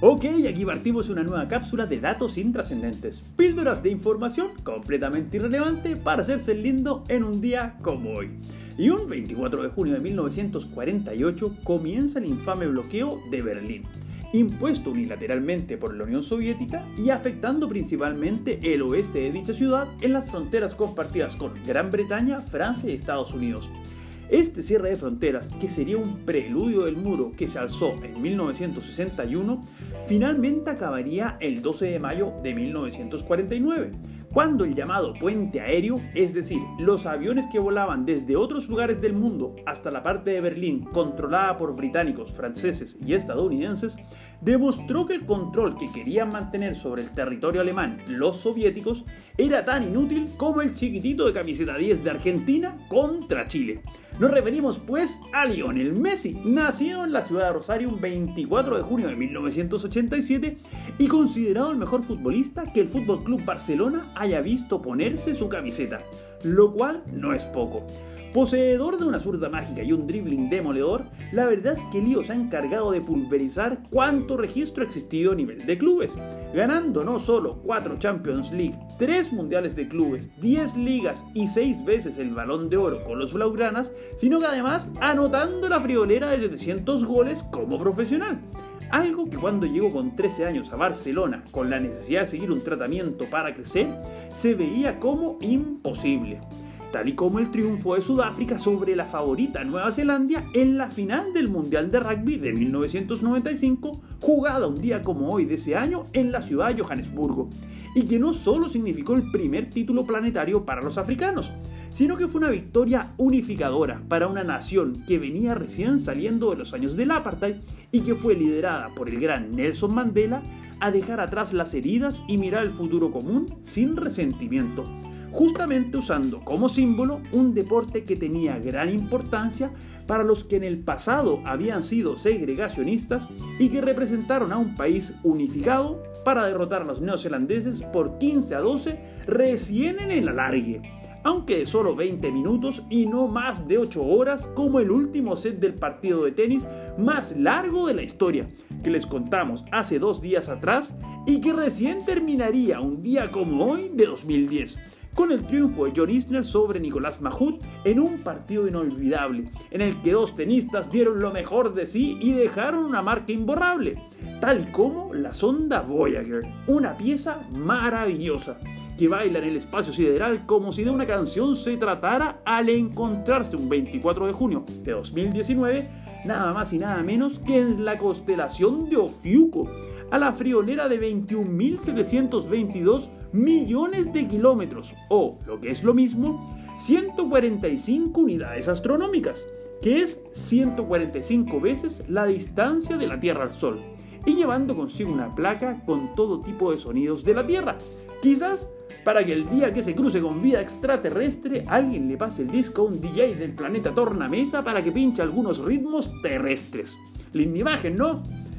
Ok, aquí partimos una nueva cápsula de datos intrascendentes, píldoras de información completamente irrelevante para hacerse lindo en un día como hoy. Y un 24 de junio de 1948 comienza el infame bloqueo de Berlín, impuesto unilateralmente por la Unión Soviética y afectando principalmente el oeste de dicha ciudad en las fronteras compartidas con Gran Bretaña, Francia y Estados Unidos. Este cierre de fronteras, que sería un preludio del muro que se alzó en 1961, finalmente acabaría el 12 de mayo de 1949 cuando el llamado puente aéreo, es decir, los aviones que volaban desde otros lugares del mundo hasta la parte de Berlín controlada por británicos, franceses y estadounidenses, demostró que el control que querían mantener sobre el territorio alemán los soviéticos era tan inútil como el chiquitito de camiseta 10 de Argentina contra Chile. Nos referimos pues a Lionel Messi, nacido en la ciudad de Rosario un 24 de junio de 1987 y considerado el mejor futbolista que el Fútbol Club Barcelona haya visto ponerse su camiseta, lo cual no es poco. Poseedor de una zurda mágica y un dribbling demoledor, la verdad es que Lío se ha encargado de pulverizar cuánto registro ha existido a nivel de clubes, ganando no solo 4 Champions League, 3 Mundiales de Clubes, 10 ligas y 6 veces el balón de oro con los Blaugranas, sino que además anotando la friolera de 700 goles como profesional. Algo que cuando llegó con 13 años a Barcelona con la necesidad de seguir un tratamiento para crecer, se veía como imposible. Tal y como el triunfo de Sudáfrica sobre la favorita Nueva Zelanda en la final del Mundial de Rugby de 1995, jugada un día como hoy de ese año en la ciudad de Johannesburgo, y que no solo significó el primer título planetario para los africanos, sino que fue una victoria unificadora para una nación que venía recién saliendo de los años del apartheid y que fue liderada por el gran Nelson Mandela a dejar atrás las heridas y mirar el futuro común sin resentimiento, justamente usando como símbolo un deporte que tenía gran importancia para los que en el pasado habían sido segregacionistas y que representaron a un país unificado para derrotar a los neozelandeses por 15 a 12 recién en el alargue aunque de solo 20 minutos y no más de 8 horas como el último set del partido de tenis más largo de la historia, que les contamos hace dos días atrás y que recién terminaría un día como hoy de 2010 con el triunfo de John Isner sobre Nicolás Mahut en un partido inolvidable, en el que dos tenistas dieron lo mejor de sí y dejaron una marca imborrable, tal como la sonda Voyager, una pieza maravillosa que baila en el espacio sideral como si de una canción se tratara al encontrarse un 24 de junio de 2019, nada más y nada menos que en la constelación de Ofiuco, a la friolera de 21.722 millones de kilómetros, o, lo que es lo mismo, 145 unidades astronómicas, que es 145 veces la distancia de la Tierra al Sol, y llevando consigo una placa con todo tipo de sonidos de la Tierra, quizás para que el día que se cruce con vida extraterrestre alguien le pase el disco a un DJ del planeta Tornamesa para que pinche algunos ritmos terrestres. Linda imagen, ¿no?